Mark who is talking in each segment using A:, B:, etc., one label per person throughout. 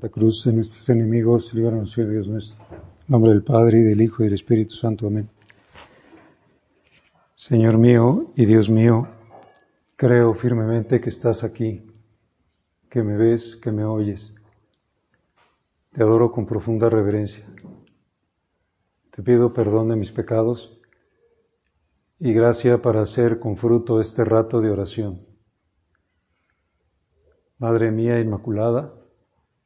A: La cruz de nuestros enemigos, líbranos, Señor Dios nuestro. En nombre del Padre, y del Hijo, y del Espíritu Santo. Amén. Señor mío y Dios mío, creo firmemente que estás aquí, que me ves, que me oyes. Te adoro con profunda reverencia. Te pido perdón de mis pecados y gracia para hacer con fruto este rato de oración. Madre mía Inmaculada,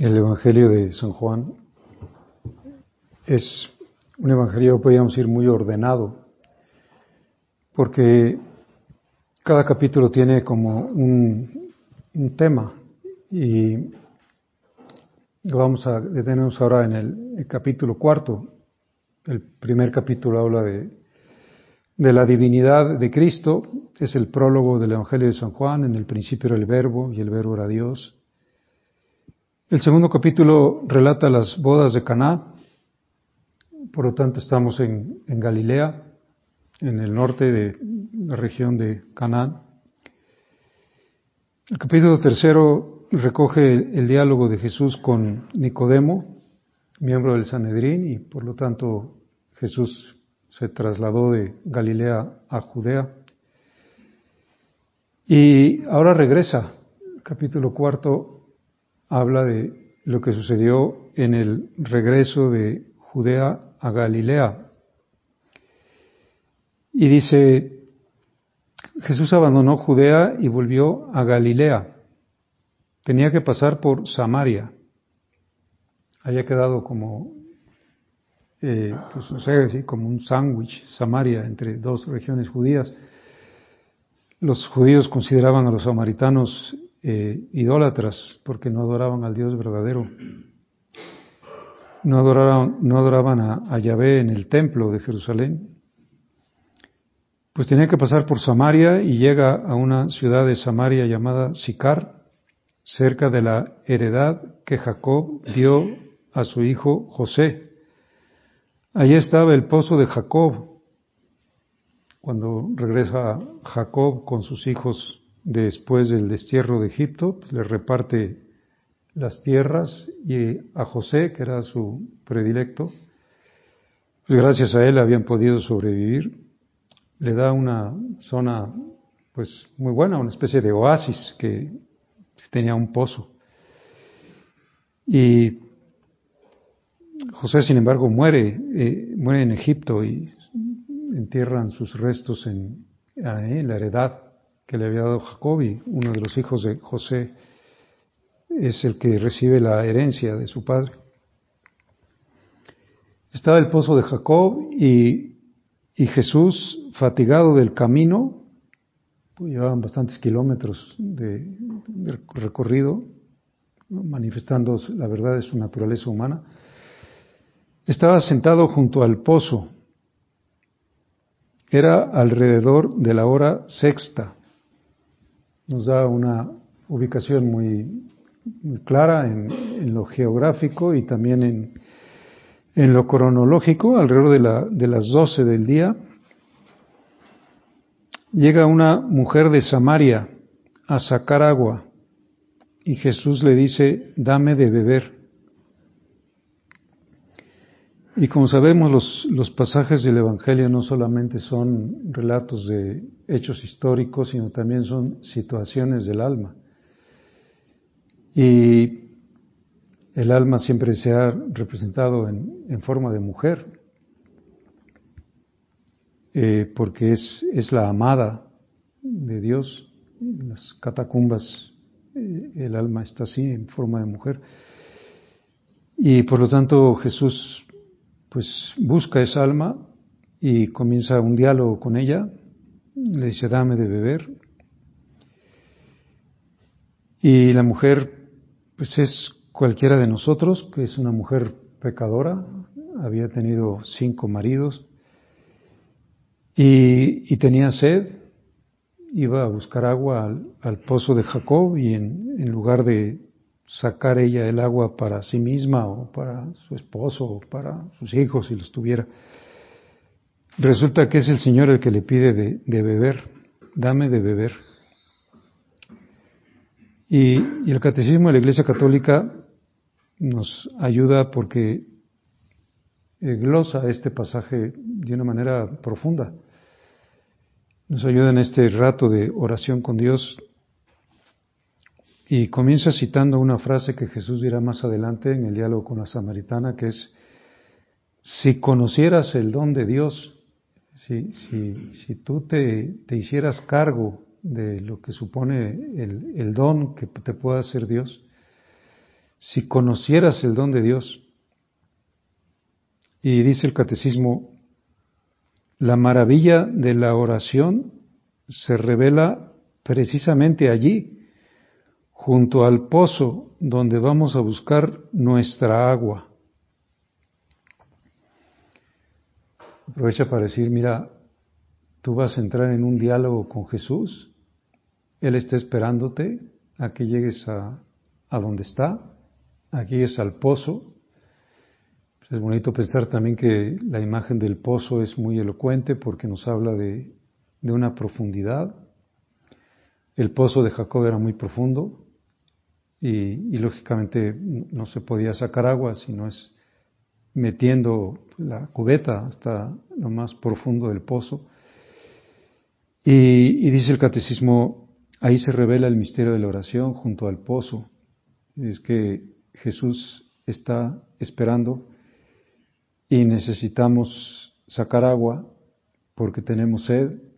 A: El Evangelio de San Juan es un Evangelio, podríamos decir, muy ordenado, porque cada capítulo tiene como un, tema y vamos a detenernos ahora en el, capítulo cuarto. El primer capítulo habla de, de la divinidad de Cristo, es el prólogo del Evangelio de San Juan, en el principio era el verbo y el verbo era Dios el segundo capítulo relata las bodas de Caná, por lo tanto estamos en, Galilea, en el norte de la región de Canaán. El capítulo tercero recoge el, diálogo de Jesús con Nicodemo, miembro del Sanedrín, y por lo tanto Jesús se trasladó de Galilea a Judea. Y ahora regresa, capítulo cuarto, habla de lo que sucedió en el regreso de Judea a Galilea. Y dice, Jesús abandonó Judea y volvió a Galilea. Tenía que pasar por Samaria. Había quedado como, eh, pues como un sándwich, Samaria, entre dos regiones judías. Los judíos consideraban a los samaritanos eh, idólatras porque no adoraban al Dios verdadero. No adoraban, no adoraban a, a, Yahvé en el templo de Jerusalén. Pues tenía que pasar por Samaria y llega a una ciudad de Samaria llamada Sicar, cerca de la heredad que Jacob dio a su hijo José. Allí estaba el pozo de Jacob. Cuando regresa Jacob con sus hijos después del destierro de Egipto, pues, le reparte las tierras y a José, que era su predilecto, pues gracias a él habían podido sobrevivir, le da una zona pues muy buena, una especie de oasis que tenía un pozo. Y José, sin embargo, muere, eh, muere en Egipto y entierran sus restos en, en la heredad que le había dado Jacob y uno de los hijos de José es el que recibe la herencia de su padre. Estaba el pozo de Jacob y, y Jesús, fatigado del camino, pues llevaban bastantes kilómetros de recorrido, manifestando la verdad de su naturaleza humana, estaba sentado junto al pozo. Era alrededor de la hora sexta nos da una ubicación muy, clara en, lo geográfico y también en, en lo cronológico, alrededor de, la, de las 12 del día. Llega una mujer de Samaria a sacar agua y Jesús le dice, dame de beber. Y como sabemos, los, los, pasajes del Evangelio no solamente son relatos de hechos históricos, sino también son situaciones del alma. Y el alma siempre se ha representado en, en forma de mujer, eh, porque es, es, la amada de Dios. En las catacumbas eh, el alma está así, en forma de mujer. Y por lo tanto Jesús pues busca esa alma y comienza un diálogo con ella. Le dice, dame de beber. Y la mujer, pues es cualquiera de nosotros, que es una mujer pecadora, había tenido cinco maridos y, tenía sed, iba a buscar agua al, pozo de Jacob y en, lugar de sacar ella el agua para sí misma o para su esposo o para sus hijos si los tuviera, resulta que es el Señor el que le pide de, beber, dame de beber. Y, y, el catecismo de la Iglesia Católica nos ayuda porque glosa este pasaje de una manera profunda. Nos ayuda en este rato de oración con Dios y comienza citando una frase que Jesús dirá más adelante en el diálogo con la samaritana, que es, si conocieras el don de Dios, si, si, si tú te, te, hicieras cargo de lo que supone el, el don que te pueda hacer Dios, si conocieras el don de Dios, y dice el catecismo, la maravilla de la oración se revela precisamente allí, junto al pozo donde vamos a buscar nuestra agua. Aprovecha para decir, mira, tú vas a entrar en un diálogo con Jesús, Él está esperándote a que llegues a, a donde está, aquí es al pozo. Es bonito pensar también que la imagen del pozo es muy elocuente porque nos habla de, de una profundidad. El pozo de Jacob era muy profundo y, lógicamente no se podía sacar agua si no es metiendo la cubeta hasta lo más profundo del pozo. Y, dice el catecismo, ahí se revela el misterio de la oración junto al pozo. Es que Jesús está esperando y necesitamos sacar agua porque tenemos sed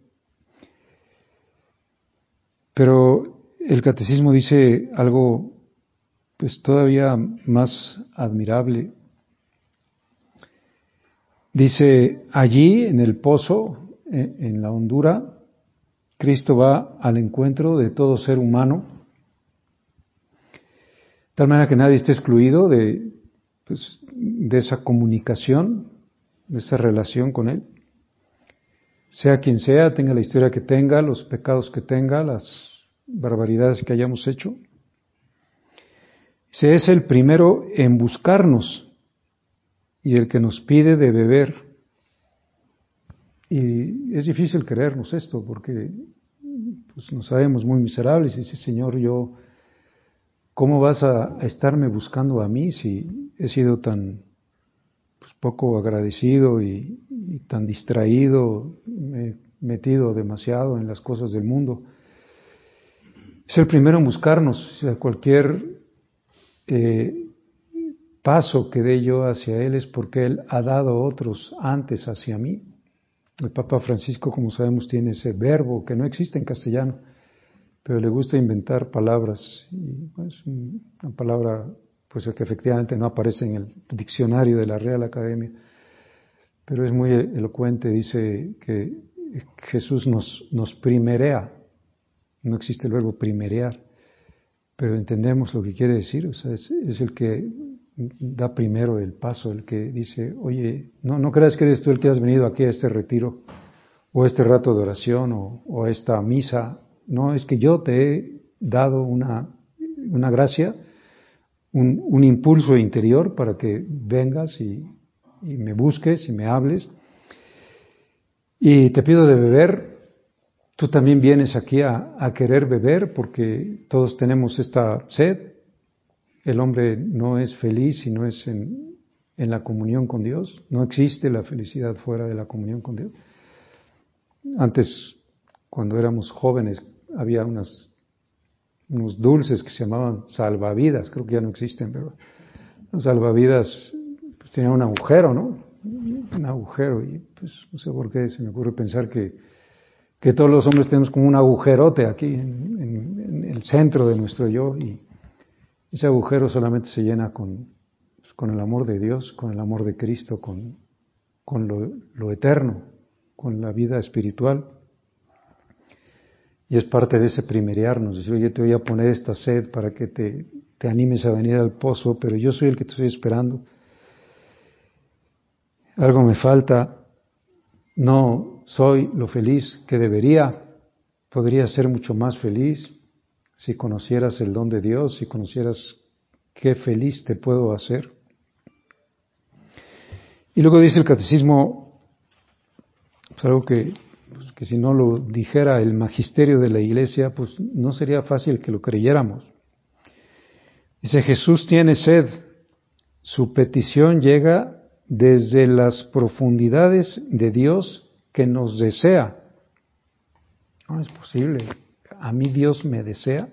A: pero el catecismo dice algo pues todavía más admirable. Dice, allí en el pozo, en la hondura, Cristo va al encuentro de todo ser humano, tal manera que nadie esté excluido de, pues, de esa comunicación, de esa relación con Él sea quien sea, tenga la historia que tenga, los pecados que tenga, las barbaridades que hayamos hecho. Se es el primero en buscarnos y el que nos pide de beber. Y es difícil creernos esto porque pues, nos sabemos muy miserables y dice, Señor, yo, ¿cómo vas a, estarme buscando a mí si he sido tan pues, poco agradecido y, tan distraído, me he metido demasiado en las cosas del mundo. Es el primero en buscarnos, cualquier eh, paso que dé yo hacia Él es porque Él ha dado otros antes hacia mí. El Papa Francisco, como sabemos, tiene ese verbo que no existe en castellano, pero le gusta inventar palabras. Y es una palabra pues que efectivamente no aparece en el diccionario de la Real Academia, pero es muy elocuente, dice que Jesús nos, nos primerea, no existe el verbo primerear, pero entendemos lo que quiere decir, o sea, es, el que da primero el paso, el que dice, oye, no, no creas que eres tú el que has venido aquí a este retiro, o a este rato de oración, o, a esta misa, no, es que yo te he dado una, una gracia, un, impulso interior para que vengas y, me busques y me hables. Y te pido de beber. Tú también vienes aquí a, querer beber porque todos tenemos esta sed. El hombre no es feliz si no es en, en la comunión con Dios. No existe la felicidad fuera de la comunión con Dios. Antes, cuando éramos jóvenes, había unas unos dulces que se llamaban salvavidas, creo que ya no existen, pero los salvavidas pues, tenían un agujero, ¿no? Un agujero, y pues no sé por qué se me ocurre pensar que, que todos los hombres tenemos como un agujerote aquí en, el centro de nuestro yo, y ese agujero solamente se llena con, pues, con el amor de Dios, con el amor de Cristo, con, con lo, eterno, con la vida espiritual. Y es parte de ese primeriarnos, decir, oye, te voy a poner esta sed para que te, te animes a venir al pozo, pero yo soy el que te estoy esperando. Algo me falta, no soy lo feliz que debería, podría ser mucho más feliz si conocieras el don de Dios, si conocieras qué feliz te puedo hacer. Y luego dice el catecismo, pues algo que, pues que si no lo dijera el magisterio de la iglesia, pues no sería fácil que lo creyéramos. Dice, Jesús tiene sed, su petición llega desde las profundidades de Dios que nos desea. No es posible. A mí Dios me desea.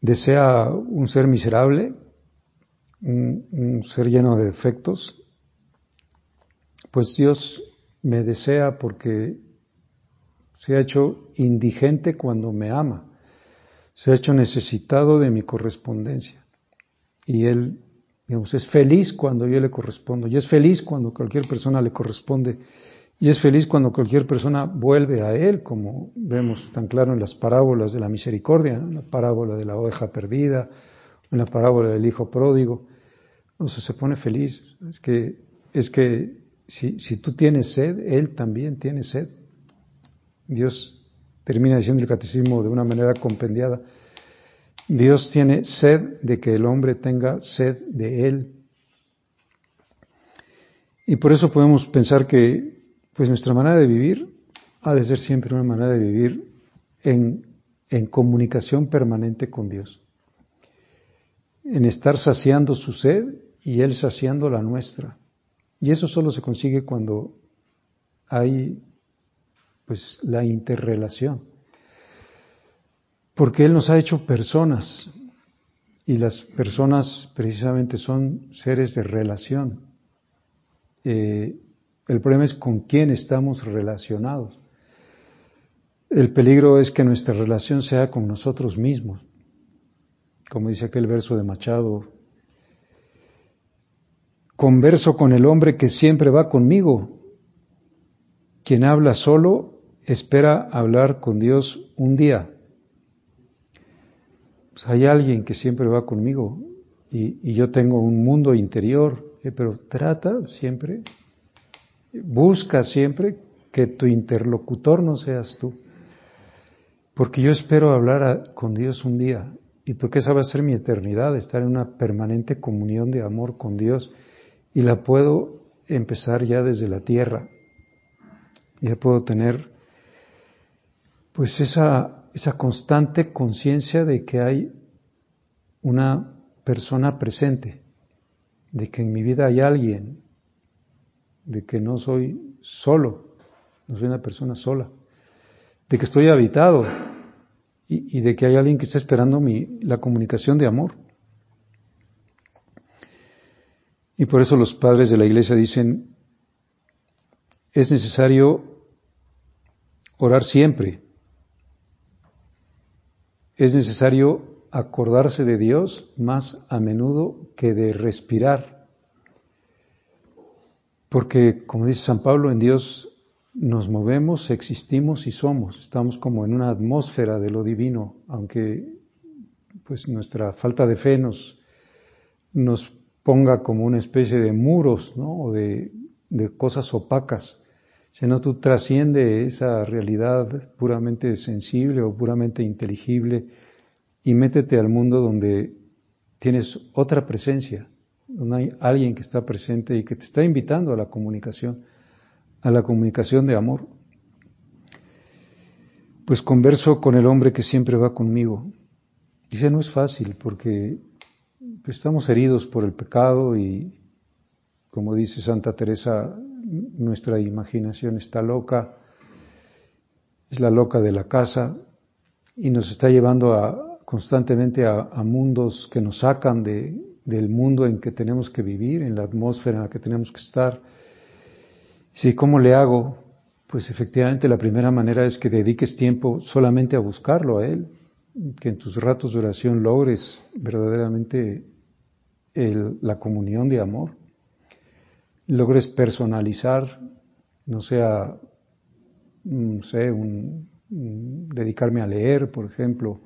A: Desea un ser miserable, un, ser lleno de defectos, pues Dios me desea porque se ha hecho indigente cuando me ama, se ha hecho necesitado de mi correspondencia. Y Él, es feliz cuando yo le correspondo, y es feliz cuando cualquier persona le corresponde, y es feliz cuando cualquier persona vuelve a Él, como vemos tan claro en las parábolas de la misericordia, en la parábola de la oveja perdida, en la parábola del hijo pródigo se pone feliz. Es que, es que si, si tú tienes sed, Él también tiene sed. Dios termina diciendo el catecismo de una manera compendiada. Dios tiene sed de que el hombre tenga sed de Él. Y por eso podemos pensar que pues nuestra manera de vivir ha de ser siempre una manera de vivir en, en comunicación permanente con Dios, en estar saciando su sed y Él saciando la nuestra. Y eso solo se consigue cuando hay pues la interrelación. Porque Él nos ha hecho personas y las personas precisamente son seres de relación. Eh, el problema es con quién estamos relacionados. El peligro es que nuestra relación sea con nosotros mismos. Como dice aquel verso de Machado, Converso con el hombre que siempre va conmigo. Quien habla solo espera hablar con Dios un día. Pues hay alguien que siempre va conmigo y, yo tengo un mundo interior, eh, pero trata siempre, busca siempre que tu interlocutor no seas tú. Porque yo espero hablar con Dios un día y porque esa va a ser mi eternidad, estar en una permanente comunión de amor con Dios y la puedo empezar ya desde la tierra. Ya puedo tener pues esa, esa constante conciencia de que hay una persona presente, de que en mi vida hay alguien, de que no soy solo, no soy una persona sola, de que estoy habitado y, de que hay alguien que está esperando mi, la comunicación de amor. Y por eso los padres de la iglesia dicen, es necesario orar siempre, es necesario acordarse de Dios más a menudo que de respirar, porque como dice San Pablo, en Dios nos movemos, existimos y somos, estamos como en una atmósfera de lo divino, aunque pues nuestra falta de fe nos, nos ponga como una especie de muros, ¿no? O de, de cosas opacas, sino tú trasciende esa realidad puramente sensible o puramente inteligible y métete al mundo donde tienes otra presencia, donde hay alguien que está presente y que te está invitando a la comunicación, a la comunicación de amor. Pues converso con el hombre que siempre va conmigo. Dice, no es fácil porque estamos heridos por el pecado y, como dice Santa Teresa, nuestra imaginación está loca, es la loca de la casa y nos está llevando a, constantemente a, mundos que nos sacan de, del mundo en que tenemos que vivir, en la atmósfera en la que tenemos que estar. Sí, ¿cómo le hago? Pues efectivamente la primera manera es que dediques tiempo solamente a buscarlo a Él, que en tus ratos de oración logres verdaderamente la comunión de amor. Logres personalizar, no sea, no sé, un, dedicarme a leer, por ejemplo,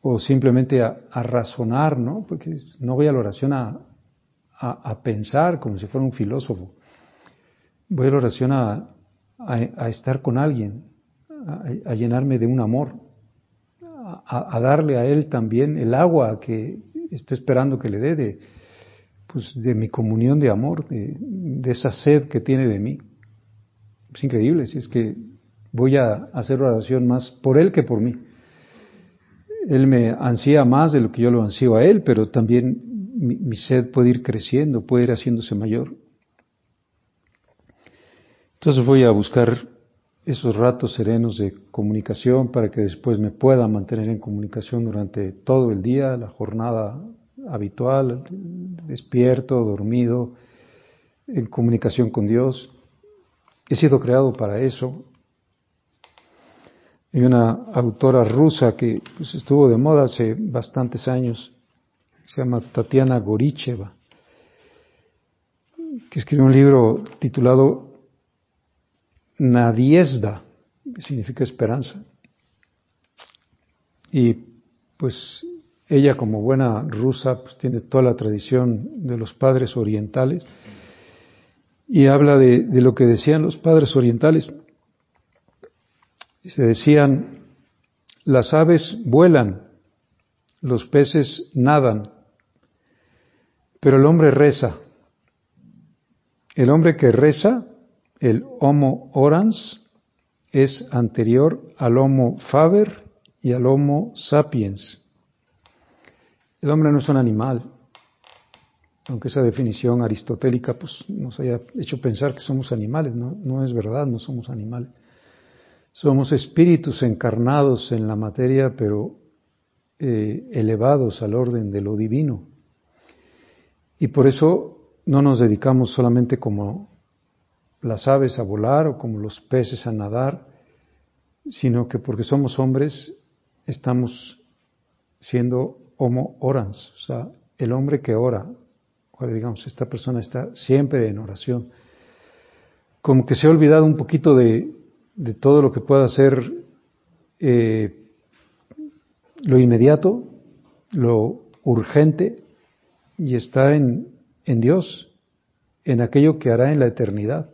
A: o simplemente a, razonar, ¿no? Porque no voy a la oración a, a, pensar como si fuera un filósofo. Voy a la oración a, estar con alguien, a, llenarme de un amor, a, darle a él también el agua que está esperando que le dé pues, de mi comunión de amor, de, esa sed que tiene de mí. Es increíble, si es que voy a hacer oración más por él que por mí. Él me ansía más de lo que yo lo ansío a él, pero también mi, sed puede ir creciendo, puede ir haciéndose mayor. Entonces voy a buscar esos ratos serenos de comunicación para que después me pueda mantener en comunicación durante todo el día, la jornada habitual, despierto, dormido, en comunicación con Dios. He sido creado para eso. Hay una autora rusa que pues, estuvo de moda hace bastantes años, se llama Tatiana Goricheva, que escribió un libro titulado Nadiezda, que significa esperanza. Y pues ella como buena rusa pues tiene toda la tradición de los padres orientales y habla de, de lo que decían los padres orientales. Se decían, las aves vuelan, los peces nadan, pero el hombre reza. El hombre que reza, el Homo orans, es anterior al Homo faber y al Homo sapiens. El hombre no es un animal, aunque esa definición aristotélica pues, nos haya hecho pensar que somos animales, no, es verdad, no somos animales. Somos espíritus encarnados en la materia, pero eh, elevados al orden de lo divino. Y por eso no nos dedicamos solamente como las aves a volar o como los peces a nadar, sino que porque somos hombres estamos siendo homo orans, o sea, el hombre que ora, o digamos, esta persona está siempre en oración. Como que se ha olvidado un poquito de, de todo lo que pueda ser eh, lo inmediato, lo urgente, y está en, en Dios, en aquello que hará en la eternidad.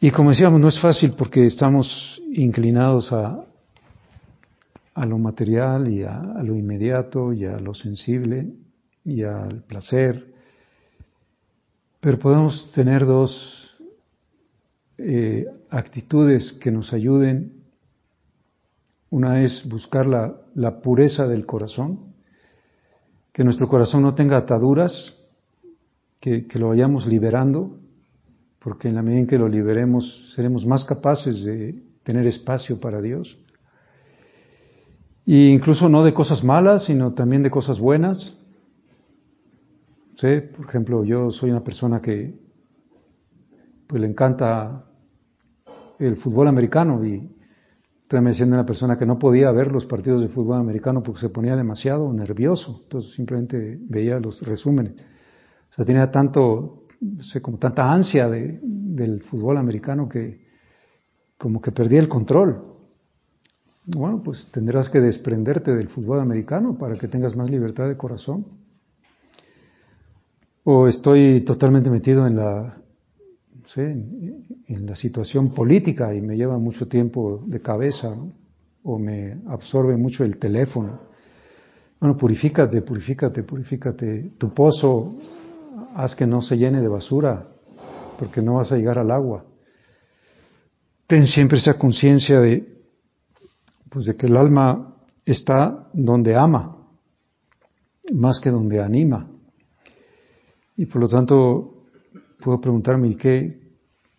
A: Y como decíamos, no es fácil porque estamos inclinados a, a lo material y a, lo inmediato y a lo sensible y al placer, pero podemos tener dos eh, actitudes que nos ayuden. Una es buscar la, la pureza del corazón, que nuestro corazón no tenga ataduras, que, lo vayamos liberando, porque en la medida en que lo liberemos seremos más capaces de tener espacio para Dios. E incluso no de cosas malas, sino también de cosas buenas. ¿Sí? Por ejemplo, yo soy una persona que pues le encanta el fútbol americano y Estoy me una persona que no podía ver los partidos de fútbol americano porque se ponía demasiado nervioso, entonces simplemente veía los resúmenes. O sea, tenía tanto, sé, como tanta ansia de, del fútbol americano que como que perdía el control. Bueno, pues tendrás que desprenderte del fútbol americano para que tengas más libertad de corazón. O estoy totalmente metido en la en, la situación política y me lleva mucho tiempo de cabeza, o me absorbe mucho el teléfono. Bueno, purifícate, purifícate, purifícate. Tu pozo, haz que no se llene de basura, porque no vas a llegar al agua. Ten siempre esa conciencia de, pues de que el alma está donde ama, más que donde anima. Y por lo tanto, puedo preguntarme, ¿qué,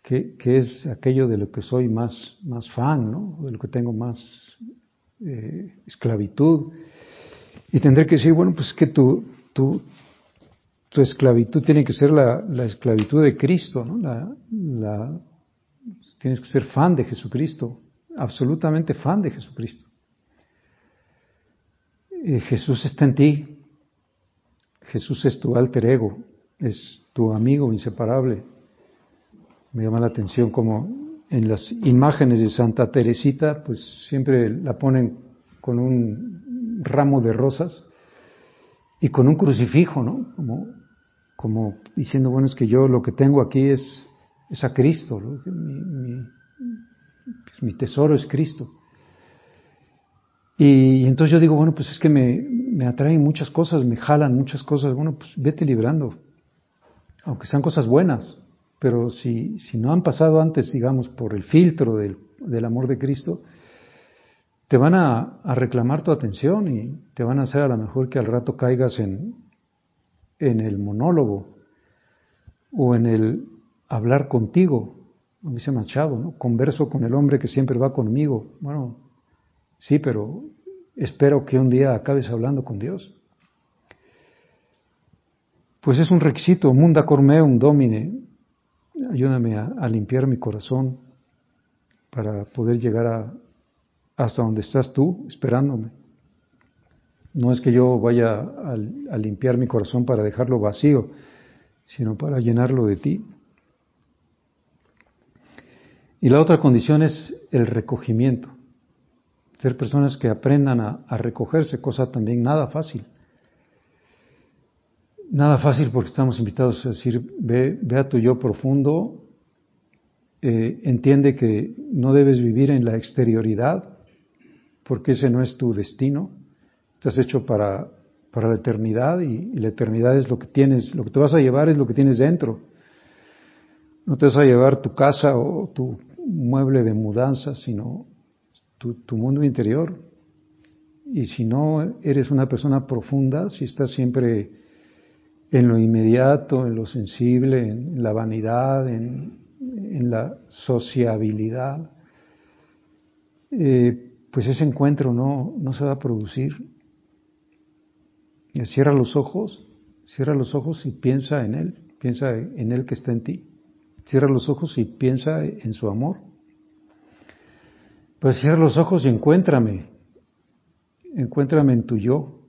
A: qué, qué es aquello de lo que soy más, más fan, ¿no? de lo que tengo más eh, esclavitud? Y tendré que decir, bueno, pues que tu, tu, tu esclavitud tiene que ser la, la esclavitud de Cristo, ¿no? La, la, tienes que ser fan de Jesucristo, absolutamente fan de Jesucristo. Eh, Jesús está en ti, Jesús es tu alter ego, es tu amigo inseparable. Me llama la atención como en las imágenes de Santa Teresita, pues siempre la ponen con un ramo de rosas y con un crucifijo, ¿no? Como, como diciendo, bueno, es que yo lo que tengo aquí es, es a Cristo, mi, mi tesoro es Cristo. Y, entonces yo digo, bueno, pues es que me, me atraen muchas cosas, me jalan muchas cosas, bueno, pues vete librando, aunque sean cosas buenas, pero si, si no han pasado antes, digamos, por el filtro del, del amor de Cristo, te van a, a, reclamar tu atención y te van a hacer a lo mejor que al rato caigas en, en el monólogo o en el hablar contigo, como dice Machado, ¿no? Converso con el hombre que siempre va conmigo. Bueno, sí, pero espero que un día acabes hablando con Dios. Pues es un requisito, munda cormeum domine, ayúdame a, limpiar mi corazón para poder llegar a, hasta donde estás tú esperándome. No es que yo vaya a, a, limpiar mi corazón para dejarlo vacío, sino para llenarlo de ti. Y la otra condición es el recogimiento. Ser personas que aprendan a, recogerse, cosa también nada fácil. Nada fácil porque estamos invitados a decir, ve, ve a tu yo profundo, eh, entiende que no debes vivir en la exterioridad, porque ese no es tu destino. Estás hecho para, para la eternidad y, la eternidad es lo que tienes, lo que te vas a llevar es lo que tienes dentro. No te vas a llevar tu casa o tu mueble de mudanza, sino tu, mundo interior. Y si no eres una persona profunda, si estás siempre en lo inmediato, en lo sensible, en la vanidad, en, la sociabilidad, eh, pues ese encuentro no, no se va a producir. Cierra los ojos, cierra los ojos y piensa en Él, piensa en Él que está en ti. Cierra los ojos y piensa en su amor. Pues cierra los ojos y encuéntrame, encuéntrame en tu yo,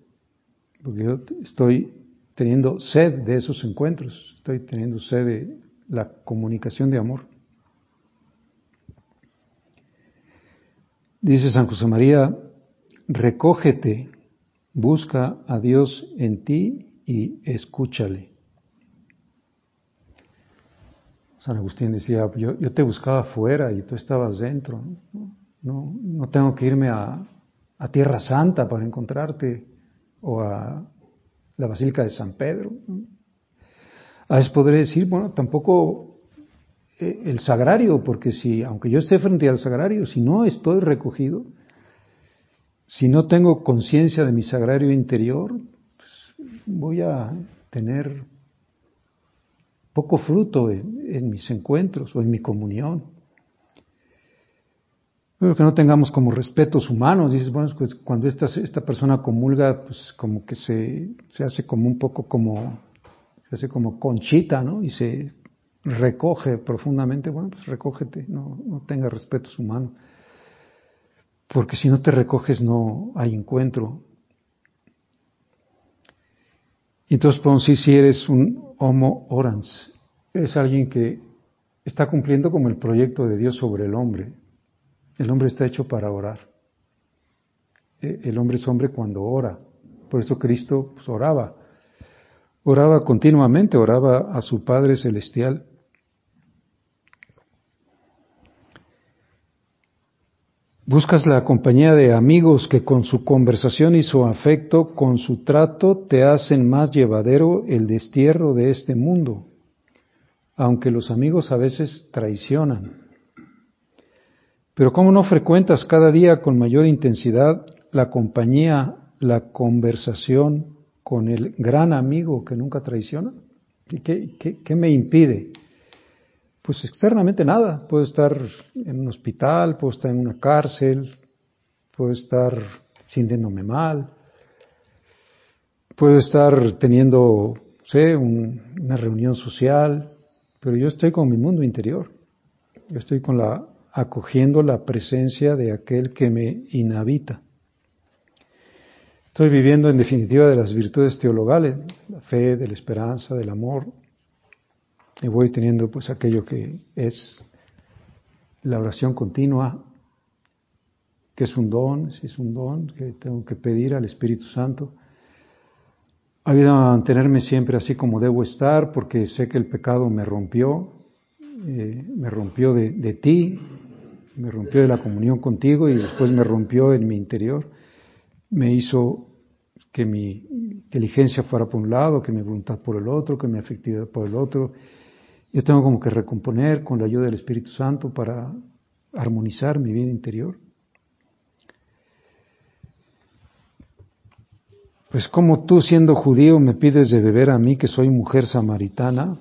A: porque yo estoy teniendo sed de esos encuentros, estoy teniendo sed de la comunicación de amor. Dice San José María, recógete, busca a Dios en ti y escúchale. San Agustín decía, yo, yo te buscaba fuera y tú estabas dentro. No, no, tengo que irme a, a Tierra Santa para encontrarte o a la Basílica de San Pedro. A veces podré decir, bueno, tampoco eh, el sagrario, porque si, aunque yo esté frente al sagrario, si no estoy recogido, si no tengo conciencia de mi sagrario interior, pues voy a tener poco fruto en mis encuentros o en mi comunión. Pero que no tengamos como respetos humanos. Dices, bueno, pues cuando esta, esta persona comulga, pues como que se, se hace como un poco como, se hace como conchita, ¿no? Y se recoge profundamente. Bueno, pues recógete, no, no tenga respetos humanos. Porque si no te recoges no hay encuentro. Entonces podemos si eres un homo orans, es alguien que está cumpliendo como el proyecto de Dios sobre el hombre. El hombre está hecho para orar. E, el hombre es hombre cuando ora. Por eso Cristo pues, oraba. Oraba continuamente, oraba a su Padre Celestial. Buscas la compañía de amigos que con su conversación y su afecto, con su trato, te hacen más llevadero el destierro de este mundo, aunque los amigos a veces traicionan. Pero ¿cómo no frecuentas cada día con mayor intensidad la compañía, la conversación con el gran amigo que nunca traiciona? ¿Qué, qué, me impide? Pues externamente nada. Puedo estar en un hospital, puedo estar en una cárcel, puedo estar sintiéndome mal, puedo estar teniendo, sé, una reunión social, pero yo estoy con mi mundo interior. Yo estoy con la acogiendo la presencia de aquel que me inhabita. Estoy viviendo en definitiva de las virtudes teologales, la fe, de la esperanza, del amor, y voy teniendo pues aquello que es la oración continua, que es un don, si es un don que tengo que pedir al Espíritu Santo. Ha habido mantenerme siempre así como debo estar, porque sé que el pecado me rompió, eh, me rompió de, de ti, me rompió de la comunión contigo y después me rompió en mi interior, me hizo que mi inteligencia fuera por un lado, que mi voluntad por el otro, que mi afectividad por el otro. Yo tengo como que recomponer con la ayuda del Espíritu Santo para armonizar mi vida interior. Pues como tú siendo judío me pides de beber a mí que soy mujer samaritana.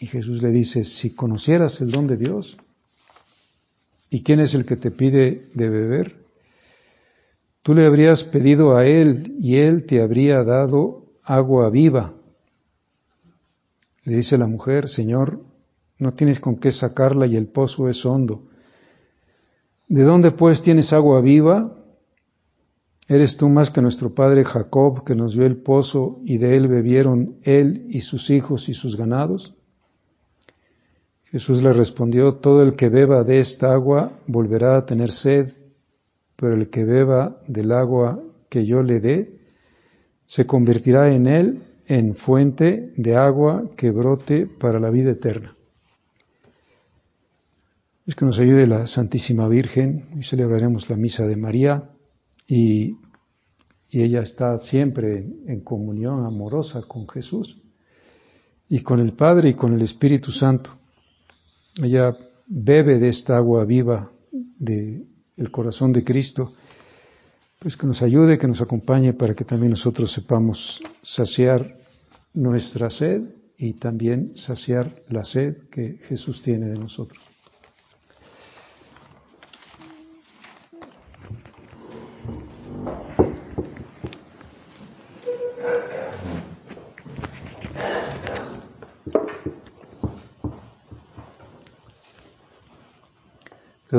A: Y Jesús le dice, si conocieras el don de Dios, ¿y quién es el que te pide de beber? Tú le habrías pedido a Él y Él te habría dado agua viva. Le dice la mujer, Señor, no tienes con qué sacarla y el pozo es hondo. ¿De dónde pues tienes agua viva? ¿Eres tú más que nuestro padre Jacob, que nos dio el pozo y de él bebieron él y sus hijos y sus ganados? Jesús le respondió, todo el que beba de esta agua volverá a tener sed, pero el que beba del agua que yo le dé, se convertirá en él en fuente de agua que brote para la vida eterna. Es que nos ayude la Santísima Virgen y celebraremos la misa de María y, ella está siempre en, comunión amorosa con Jesús y con el Padre y con el Espíritu Santo. Ella bebe de esta agua viva del corazón de Cristo, pues que nos ayude, que nos acompañe para que también nosotros sepamos saciar nuestra sed y también saciar la sed que Jesús tiene de nosotros. Te